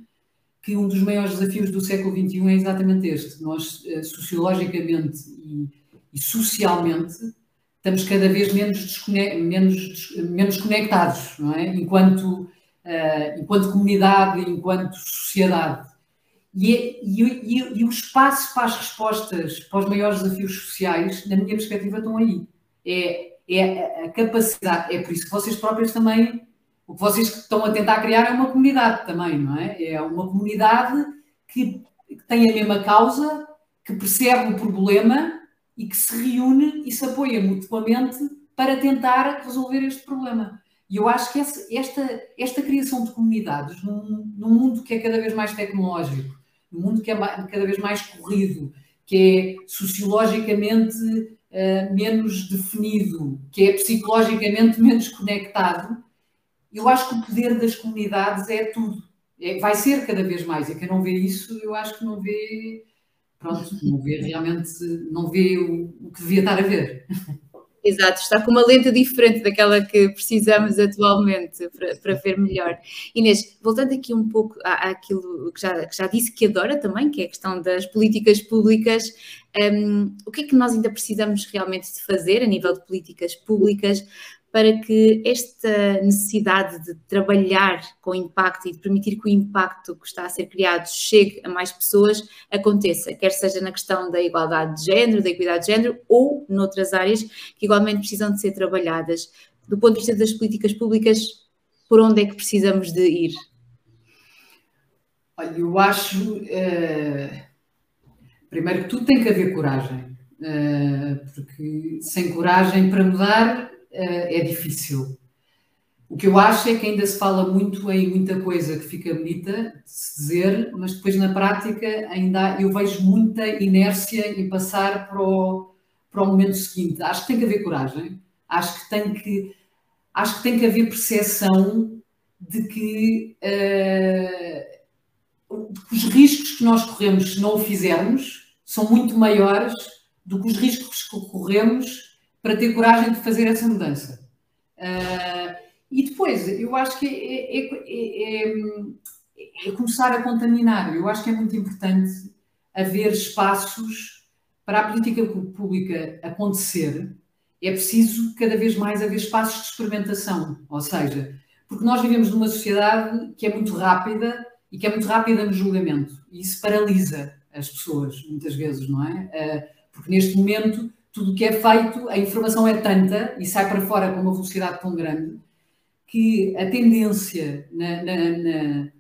que um dos maiores desafios do século XXI é exatamente este. Nós, eh, sociologicamente e e socialmente estamos cada vez menos, menos, menos conectados, não é? Enquanto, uh, enquanto comunidade, enquanto sociedade. E, é, e, e, e, o espaço para as respostas para os maiores desafios sociais, na minha perspectiva, estão aí. É, é a capacidade, é por isso que vocês próprios também, o que vocês estão a tentar criar é uma comunidade também, não é? É uma comunidade que, que tem a mesma causa, que percebe o problema e que se reúne e se apoia mutuamente para tentar resolver este problema. E eu acho que esta, esta criação de comunidades num, num, mundo que é cada vez mais tecnológico, num mundo que é cada vez mais corrido, que é sociologicamente uh, menos definido, que é psicologicamente menos conectado, eu acho que o poder das comunidades é tudo. É, vai ser cada vez mais. E quem não vê isso, eu acho que não vê pronto, não vê realmente, não vê o, o que devia estar a ver. Exato, está com uma lente diferente daquela que precisamos atualmente para, para ver melhor. Inês, voltando aqui um pouco à, àquilo que já, que já disse que adora também, que é a questão das políticas públicas, um, o que é que nós ainda precisamos realmente de fazer a nível de políticas públicas para que esta necessidade de trabalhar com impacto e de permitir que o impacto que está a ser criado chegue a mais pessoas aconteça, quer seja na questão da igualdade de género, da equidade de género ou noutras áreas que igualmente precisam de ser trabalhadas. Do ponto de vista das políticas públicas, por onde é que precisamos de ir? Olha, eu acho, uh, primeiro que tudo tem que haver coragem, uh, porque sem coragem para mudar é difícil. O que eu acho é que ainda se fala muito em muita coisa que fica bonita de se dizer, mas depois na prática ainda eu vejo muita inércia em passar para o, para o momento seguinte. Acho que tem que haver coragem, acho que tem que, acho que, tem que haver percepção de que uh, os riscos que nós corremos se não o fizermos são muito maiores do que os riscos que corremos para ter coragem de fazer essa mudança. Uh, e depois, eu acho que é, é, é, é, começar a contaminar. Eu acho que é muito importante haver espaços para a política pública acontecer. É preciso cada vez mais haver espaços de experimentação, ou seja, porque nós vivemos numa sociedade que é muito rápida e que é muito rápida no julgamento. E isso paralisa as pessoas, muitas vezes, não é? Ah, porque neste momento, tudo o que é feito, a informação é tanta e sai para fora com uma velocidade tão grande que a tendência, na, na, na,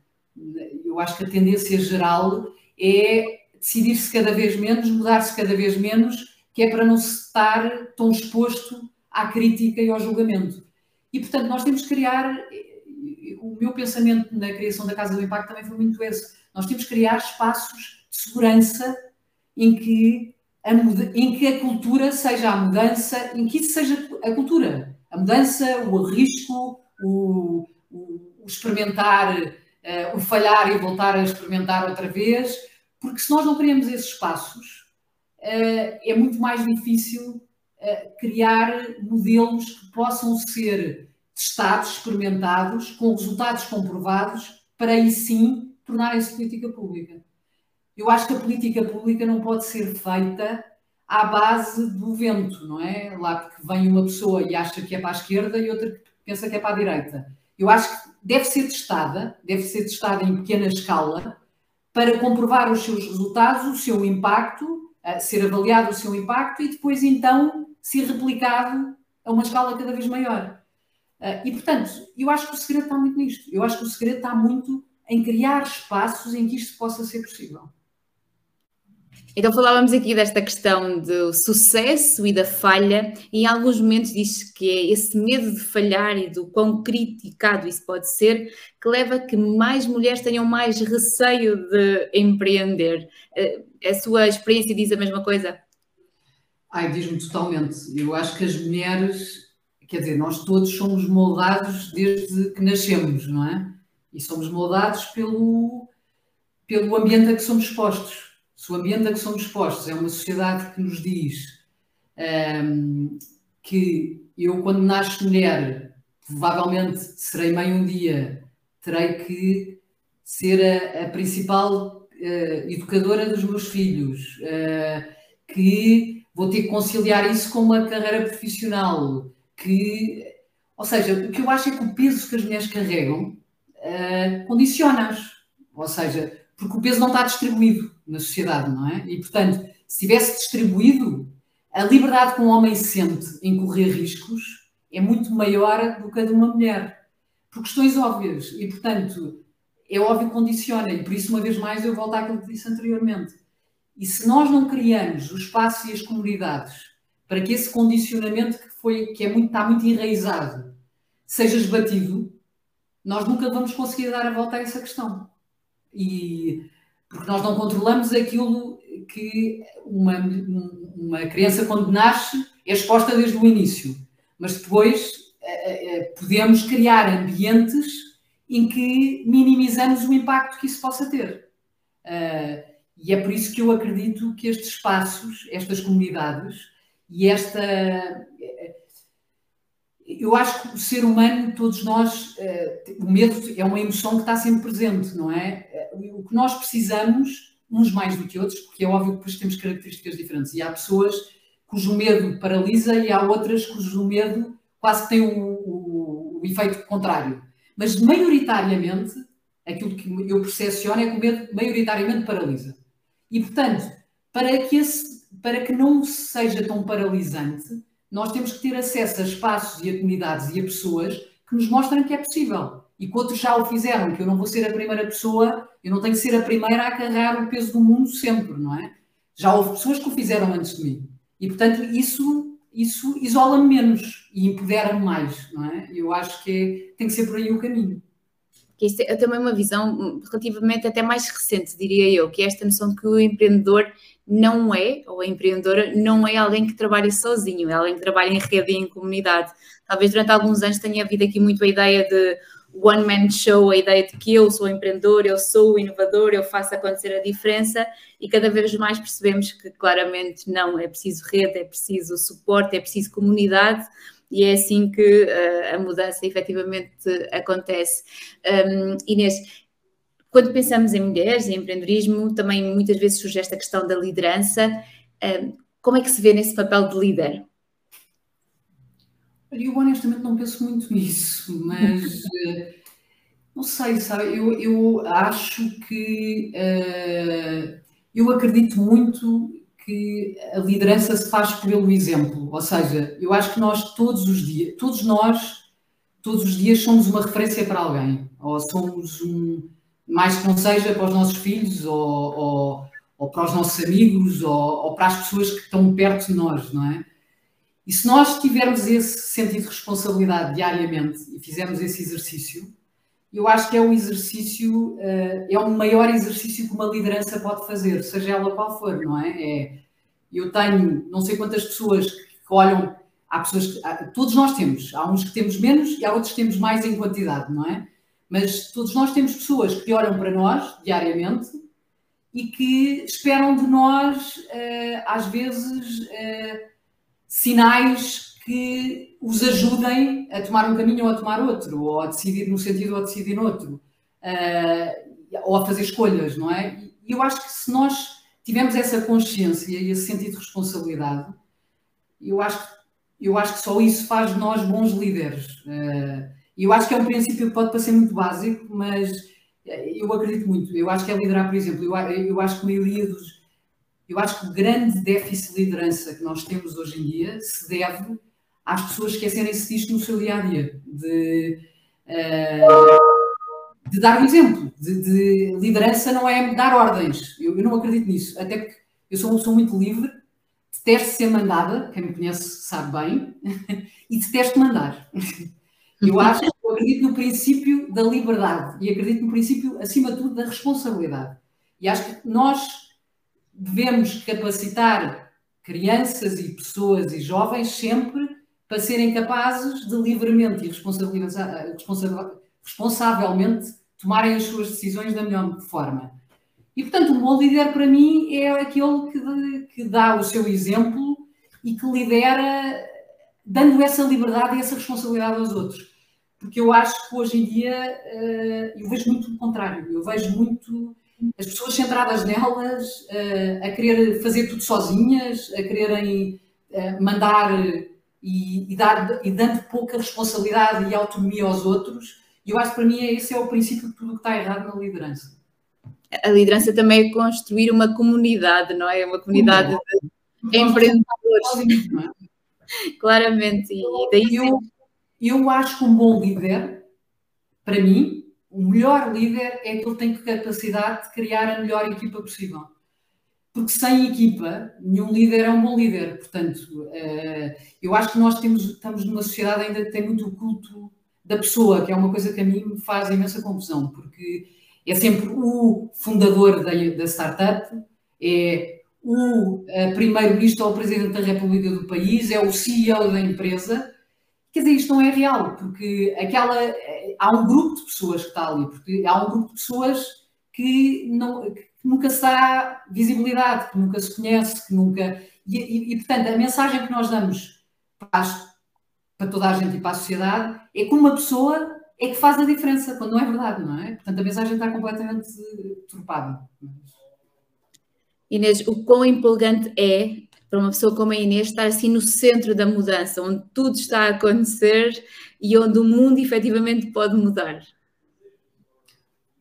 eu acho que a tendência geral é decidir-se cada vez menos, mudar-se cada vez menos, que é para não se estar tão exposto à crítica e ao julgamento. E, portanto, nós temos que criar. O meu pensamento na criação da Casa do Impacto também foi muito esse. Nós temos que criar espaços de segurança em que em que a cultura seja a mudança, em que isso seja a cultura. A mudança, o risco, o, o, o experimentar, uh, o falhar e voltar a experimentar outra vez, porque se nós não criamos esses espaços, uh, é muito mais difícil uh, criar modelos que possam ser testados, experimentados, com resultados comprovados, para aí sim tornarem-se política pública. Eu acho que a política pública não pode ser feita à base do vento, não é? Lá porque vem uma pessoa e acha que é para a esquerda e outra que pensa que é para a direita. Eu acho que deve ser testada, deve ser testada em pequena escala, para comprovar os seus resultados, o seu impacto, ser avaliado o seu impacto e depois então ser replicado a uma escala cada vez maior. E portanto, eu acho que o segredo está muito nisto. Eu acho que o segredo está muito em criar espaços em que isto possa ser possível. Então falávamos aqui desta questão do sucesso e da falha, e em alguns momentos diz que é esse medo de falhar e do quão criticado isso pode ser, que leva a que mais mulheres tenham mais receio de empreender. Eh, a sua experiência diz a mesma coisa? Ai, diz-me totalmente. Eu acho que as mulheres, quer dizer, nós todos somos moldados desde que nascemos, não é? E somos moldados pelo, pelo ambiente a que somos expostos se o ambiente a que somos expostos é uma sociedade que nos diz um, ehm, que eu, quando nasço mulher, provavelmente serei mãe um dia, terei que ser a, a principal uh, educadora dos meus filhos, uh, que vou ter que conciliar isso com uma carreira profissional, que, ou seja, o que eu acho é que o peso que as mulheres carregam uh, condiciona-as. Ou seja, porque o peso não está distribuído na sociedade, não é? E, portanto, se tivesse distribuído, a liberdade que um homem sente em correr riscos é muito maior do que a de uma mulher. Por questões óbvias. E, portanto, é óbvio que condiciona. E por isso, uma vez mais, eu volto àquilo que disse anteriormente. E se nós não criamos o espaço e as comunidades para que esse condicionamento que, foi, que é muito, está muito enraizado seja esbatido, nós nunca vamos conseguir dar a volta a essa questão. E porque nós não controlamos aquilo que uma, uma criança, quando nasce, é exposta desde o início. Mas depois eh, eh, podemos criar ambientes em que minimizamos o impacto que isso possa ter. Eh, e é por isso que eu acredito que estes espaços, estas comunidades e esta. Eu acho que o ser humano, todos nós, o medo é uma emoção que está sempre presente, não é? o que nós precisamos, uns mais do que outros, porque é óbvio que depois temos características diferentes. E há pessoas cujo medo paralisa e há outras cujo medo quase tem o, o, o efeito contrário. Mas maioritariamente, aquilo que eu percepciono é que o medo maioritariamente paralisa. E, portanto, para que, esse, para que não seja tão paralisante, nós temos que ter acesso a espaços e a comunidades e a pessoas que nos mostrem que é possível e que outros já o fizeram, que eu não vou ser a primeira pessoa, eu não tenho que ser a primeira a carregar o peso do mundo sempre, não é? Já houve pessoas que o fizeram antes de mim. E, portanto, isso, isso isola-me menos e empodera-me mais, não é? Eu acho que é, tem que ser por aí o caminho. Que isso é também uma visão relativamente até mais recente, diria eu, que é esta noção de que o empreendedor não é, ou a empreendedora, não é alguém que trabalha sozinho, é alguém que trabalha em rede e em comunidade. Talvez durante alguns anos tenha havido aqui muito a ideia de one man show, a ideia de que eu sou empreendedor, eu sou o inovador, eu faço acontecer a diferença e cada vez mais percebemos que claramente não, é preciso rede, é preciso suporte, é preciso comunidade e é assim que uh, a mudança efetivamente acontece. Um, Inês, quando pensamos em mulheres, em empreendedorismo, também muitas vezes surge esta questão da liderança. Como é que se vê nesse papel de líder? Eu honestamente não penso muito nisso, mas eh, não sei, sabe? Eu, eu acho que uh, eu acredito muito que a liderança se faz pelo exemplo. Ou seja, eu acho que nós todos os dias, todos nós, todos os dias somos uma referência para alguém, ou somos um, mais que não seja para os nossos filhos, ou, ou, ou para os nossos amigos, ou, ou para as pessoas que estão perto de nós, não é? E se nós tivermos esse sentido de responsabilidade diariamente e fizermos esse exercício, eu acho que é um exercício, eh, é o maior exercício que uma liderança pode fazer, seja ela qual for, não é? é eu tenho não sei quantas pessoas que olham, há pessoas que, todos nós temos, há uns que temos menos e há outros que temos mais em quantidade, não é? Mas todos nós temos pessoas que olham para nós diariamente e que esperam de nós, eh, às vezes, eh, sinais que os ajudem a tomar um caminho ou a tomar outro, ou a decidir num sentido ou a decidir noutro, uh, ou a fazer escolhas, não é? E eu acho que se nós tivermos essa consciência e esse sentido de responsabilidade, eu acho, eu acho que só isso faz de nós bons líderes. Uh, eu acho que é um princípio que pode parecer muito básico, mas eu acredito muito. Eu acho que é liderar, por exemplo, eu, eu acho que a maioria dos, eu acho que o grande déficit de liderança que nós temos hoje em dia se deve às pessoas esquecerem-se disto no seu dia a dia, de, uh, de dar um exemplo, de, de, liderança não é dar ordens. Eu, eu, não acredito nisso, até porque eu sou uma pessoa muito livre, detesto ser mandada, quem me conhece sabe bem, e detesto mandar. Eu acho que eu acredito no princípio da liberdade e acredito no princípio, acima de tudo, da responsabilidade. E acho que nós devemos capacitar crianças e pessoas e jovens sempre para serem capazes de livremente e responsavelmente tomarem as suas decisões da melhor forma. E, portanto, um bom líder para mim é aquele que, que dá o seu exemplo e que lidera dando essa liberdade e essa responsabilidade aos outros. Porque eu acho que hoje em dia eh, eu vejo muito o contrário. Eu vejo muito as pessoas centradas nelas, uh, a querer fazer tudo sozinhas, a quererem uh, mandar e, e, dar, e dando pouca responsabilidade e autonomia aos outros. E eu acho que para mim esse é o princípio de tudo o que está errado na liderança. A liderança também é construir uma comunidade, não é? Uma comunidade de empreendedores. É? Claramente. E daí eu, eu acho que um bom líder, para mim, o melhor líder é que ele tem capacidade de criar a melhor equipa possível. Porque sem equipa, nenhum líder é um bom líder. Portanto, eh, eu acho que nós temos, estamos numa sociedade ainda que tem muito o culto da pessoa, que é uma coisa que a mim me faz imensa confusão, porque é sempre o fundador da, da startup, é o eh, primeiro-ministro ou o presidente da República do país, é o CEO da empresa, Quer dizer, isto não é real, porque aquela, há um grupo de pessoas que está ali, porque há um grupo de pessoas que, não, que nunca se dá visibilidade, que nunca se conhece, que nunca. E, e, e portanto, a mensagem que nós damos para, para, toda a gente e para a sociedade é que uma pessoa é que faz a diferença, quando não é verdade, não é? Portanto, a mensagem está completamente turpada. Inês, o quão empolgante é para uma pessoa como a Inês estar assim no centro da mudança, onde tudo está a acontecer e onde o mundo efetivamente pode mudar?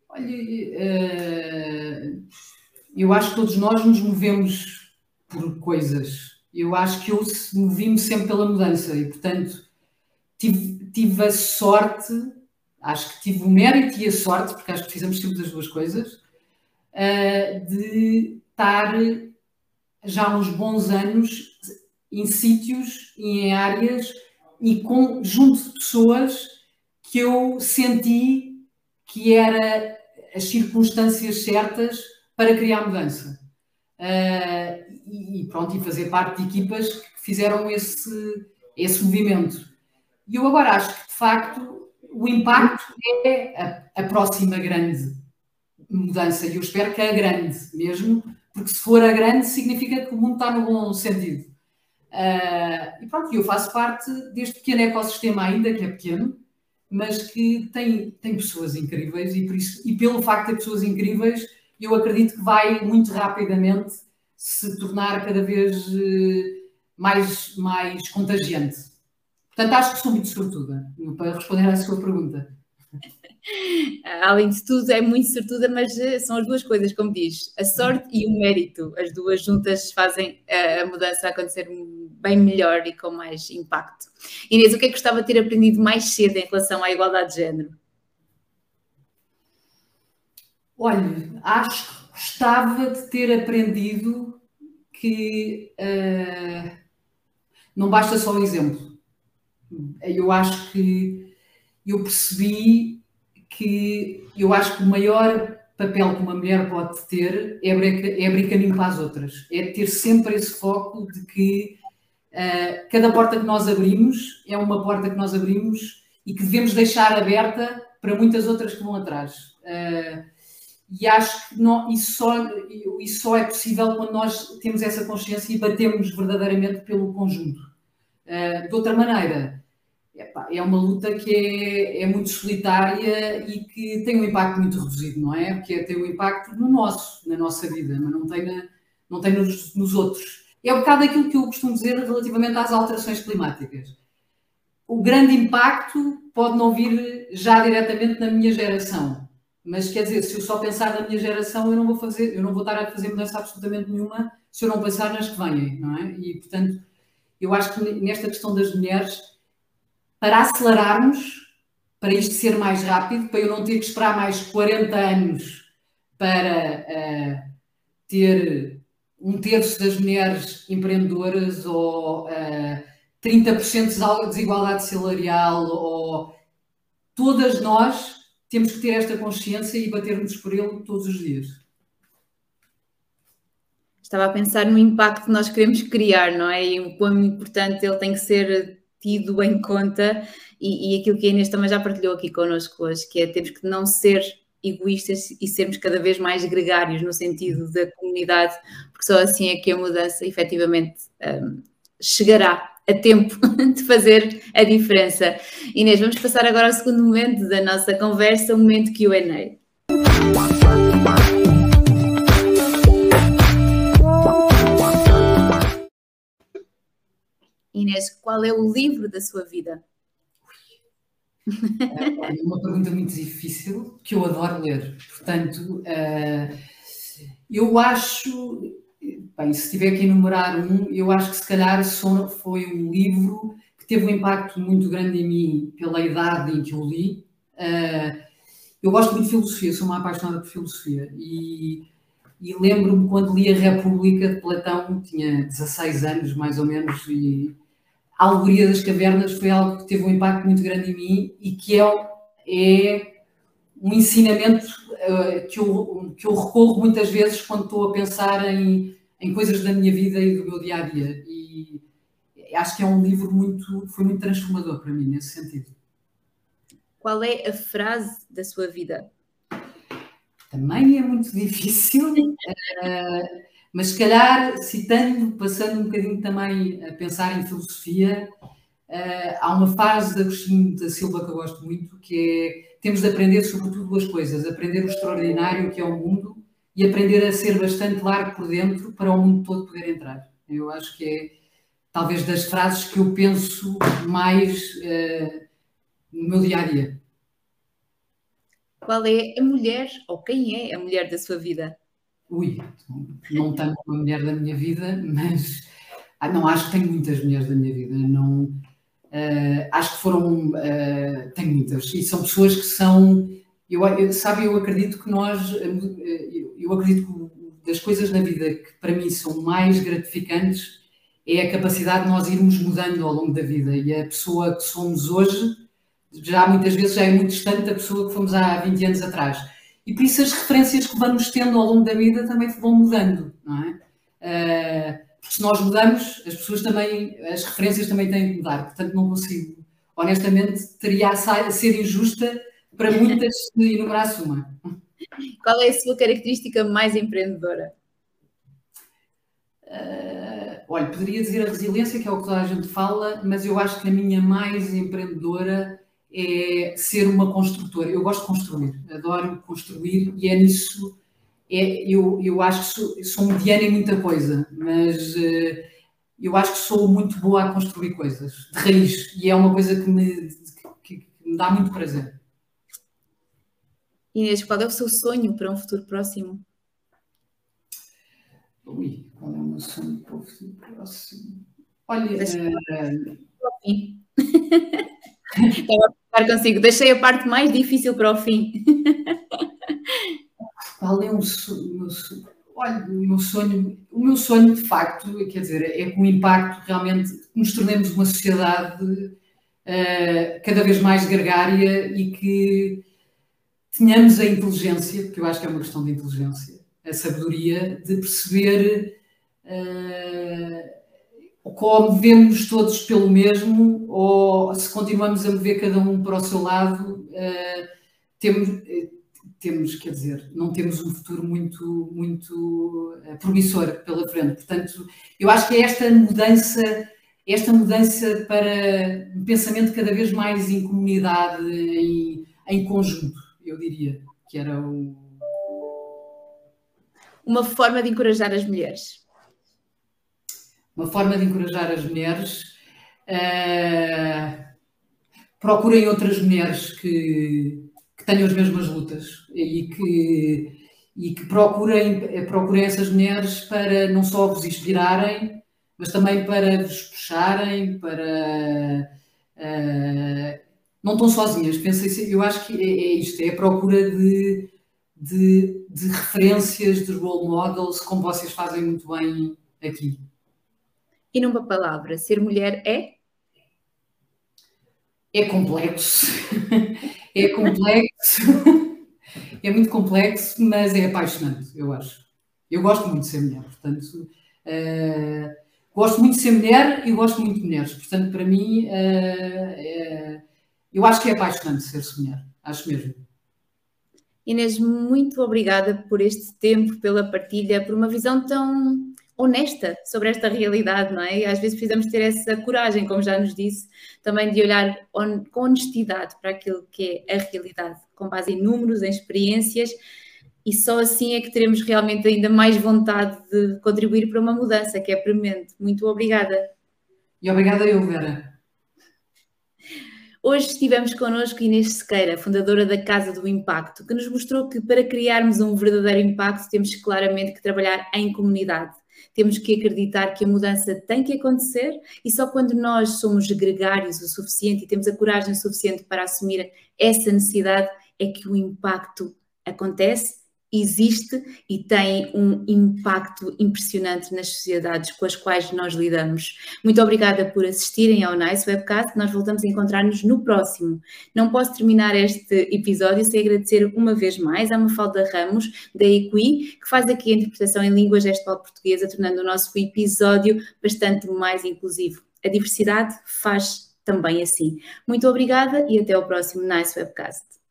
Olha, eh, eu acho que todos nós nos movemos por coisas. Eu acho que eu movi-me sempre pela mudança e, portanto, tive, tive a sorte, acho que tive o mérito e a sorte, porque acho que precisamos sempre das duas coisas, eh, de estar já há uns bons anos em sítios e em áreas e com junto de pessoas que eu senti que era as circunstâncias certas para criar mudança. Uh, e, pronto, e fazer parte de equipas que fizeram esse, esse movimento. E eu agora acho que, de facto, o impacto é a, a, próxima grande mudança, e eu espero que é a grande mesmo, porque se for a grande, significa que o mundo está no bom sentido. Uh, e pronto, eu faço parte deste pequeno ecossistema ainda, que é pequeno, mas que tem, tem pessoas incríveis e, por isso, e pelo facto de ter pessoas incríveis, eu acredito que vai muito rapidamente se tornar cada vez uh, mais, mais contagiante. Portanto, acho que sou muito sortuda para responder à sua pergunta. Além de tudo, é muito sortuda, mas eh, são as duas coisas, como diz, a sorte e o mérito. As duas juntas fazem a mudança acontecer bem melhor e com mais impacto. Inês, o que é que gostava de ter aprendido mais cedo em relação à igualdade de género? Olha, acho que gostava de ter aprendido que uh, não basta só o exemplo. Eu acho que eu percebi que eu acho que o maior papel que uma mulher pode ter é abrir, é abrir caminho para as outras. É ter sempre esse foco de que uh, cada porta que nós abrimos é uma porta que nós abrimos e que devemos deixar aberta para muitas outras que vão atrás. Uh, e acho que não, isso, só, isso só é possível quando nós temos essa consciência e batemos verdadeiramente pelo conjunto. Uh, de outra maneira, é uma luta que é, é, muito solitária e que tem um impacto muito reduzido, não é? Porque tem um impacto no nosso, na nossa vida, mas não tem, na, não tem nos, nos, outros. É um bocado aquilo que eu costumo dizer relativamente às alterações climáticas. O grande impacto pode não vir já diretamente na minha geração, mas quer dizer, se eu só pensar na minha geração, eu não vou fazer, eu não vou estar a fazer mudança absolutamente nenhuma se eu não pensar nas que vêm, não é? E portanto, eu acho que nesta questão das mulheres para acelerarmos, para isto ser mais rápido, para eu não ter que esperar mais 40 anos para uh, ter um terço das mulheres empreendedoras ou uh, eh, 30% de desigualdade salarial ou todas nós temos que ter esta consciência e batermos por ele todos os dias. Estava a pensar no impacto que nós queremos criar, não é? E o quão importante ele tem que ser tido em conta e, e, aquilo que a Inês também já partilhou aqui connosco hoje, que é temos que não ser egoístas e sermos cada vez mais gregários no sentido da comunidade, porque só assim é que a mudança efetivamente um, chegará a tempo de fazer a diferença. Inês, vamos passar agora ao segundo momento da nossa conversa, o momento QA. Inês, qual é o livro da sua vida? É uma pergunta muito difícil, que eu adoro ler. Portanto, uh, eu acho, bem, se tiver que enumerar um, eu acho que se calhar foi um livro que teve um impacto muito grande em mim pela idade em que eu li. Uh, eu gosto muito de filosofia, sou uma apaixonada por filosofia e, e lembro-me quando li a República de Platão, tinha 16 anos mais ou menos, e a alegoria das cavernas foi algo que teve um impacto muito grande em mim e que é, é um ensinamento uh, que, eu, que eu recorro muitas vezes quando estou a pensar em, em coisas da minha vida e do meu dia a dia. E acho que é um livro muito, foi muito transformador para mim nesse sentido. Qual é a frase da sua vida? Também é muito difícil. Uh, Mas se calhar, citando, passando um bocadinho também a pensar em filosofia, uh, há uma fase da Agostinho da Silva que eu gosto muito, que é temos de aprender sobretudo duas coisas, aprender o extraordinário que é o mundo e aprender a ser bastante largo por dentro para o mundo todo poder entrar. Eu acho que é talvez das frases que eu penso mais uh, no meu dia a dia. Qual é a mulher ou quem é a mulher da sua vida? Ui, não tanto uma mulher da minha vida, mas ah, não acho que tenho muitas mulheres da minha vida. Não, uh, acho que foram. Uh, tenho muitas. E são pessoas que são. Eu, eu, sabe, eu acredito que nós. Eu, eu acredito que das coisas na vida que para mim são mais gratificantes é a capacidade de nós irmos mudando ao longo da vida. E a pessoa que somos hoje, já muitas vezes já é muito distante da pessoa que fomos há 20 anos atrás. E por isso as referências que vamos tendo ao longo da vida também vão mudando, não é? Uh, porque se nós mudamos, as pessoas também, as referências também têm que mudar. Portanto, não consigo honestamente, teria a ser injusta para muitas se enumerasse uma. Qual é a sua característica mais empreendedora? Uh, olha, poderia dizer a resiliência, que é o que toda a gente fala, mas eu acho que a minha mais empreendedora é ser uma construtora. Eu gosto de construir, adoro construir e é nisso. É, eu, eu acho que sou, sou mediana em muita coisa, mas uh, eu acho que sou muito boa a construir coisas de raiz e é uma coisa que me, que, que me dá muito prazer. Inês, qual é o seu sonho para um futuro próximo? Ui, qual é o meu sonho para o futuro próximo? Olha, uh... Estava ficar consigo. Deixei a parte mais difícil para o fim. Qual é o sonho? Olha, o meu sonho, o meu sonho de facto, quer dizer, é com o impacto realmente nos tornemos uma sociedade uh, cada vez mais gregária e que tenhamos a inteligência, porque eu acho que é uma questão de inteligência, a sabedoria de perceber uh, ou movemos todos pelo mesmo ou se continuamos a mover cada um para o seu lado, uh, temos, temos, quer dizer, não temos um futuro muito, muito uh, promissor pela frente. Portanto, eu acho que é esta mudança, esta mudança para um pensamento cada vez mais em comunidade, em, em conjunto eu diria que era o... uma forma de encorajar as mulheres. Uma forma de encorajar as mulheres. Uh, procurem outras mulheres que, que tenham as mesmas lutas e que, e que procurem, procurem essas mulheres para não só vos inspirarem, mas também para vos puxarem, para uh, não estão sozinhas. Pensei, eu acho que é, é isto, é a procura de, de, de, referências, de role models, como vocês fazem muito bem aqui. E numa palavra, ser mulher é? É complexo. é complexo. é muito complexo, mas é apaixonante, eu acho. Eu gosto muito de ser mulher, portanto. Uh, gosto muito de ser mulher e gosto muito de mulheres. Portanto, para mim, uh, eu acho que é apaixonante ser-se mulher, acho mesmo. Inês, muito obrigada por este tempo, pela partilha, por uma visão tão honesta sobre esta realidade, não é? E às vezes precisamos ter essa coragem, como já nos disse, também de olhar com honestidade para aquilo que é a realidade, com base em números, em experiências, e só assim é que teremos realmente ainda mais vontade de contribuir para uma mudança, que é premente. Muito obrigada. E obrigada eu, Vera. Hoje estivemos connosco Inês Sequeira, fundadora da Casa do Impacto, que nos mostrou que para criarmos um verdadeiro impacto temos claramente que trabalhar em comunidade. Temos que acreditar que a mudança tem que acontecer e só quando nós somos gregários o suficiente e temos a coragem suficiente para assumir essa necessidade é que o impacto acontece existe e tem um impacto impressionante nas sociedades com as quais nós lidamos. Muito obrigada por assistirem ao Nice Webcast. Nós voltamos a encontrar-nos no próximo. Não posso terminar este episódio sem agradecer uma vez mais à Mafalda Ramos, da Equi, que faz aqui a interpretação em língua gestual portuguesa, tornando o nosso episódio bastante mais inclusivo. A diversidade faz também assim. Muito obrigada e até ao próximo Nice Webcast.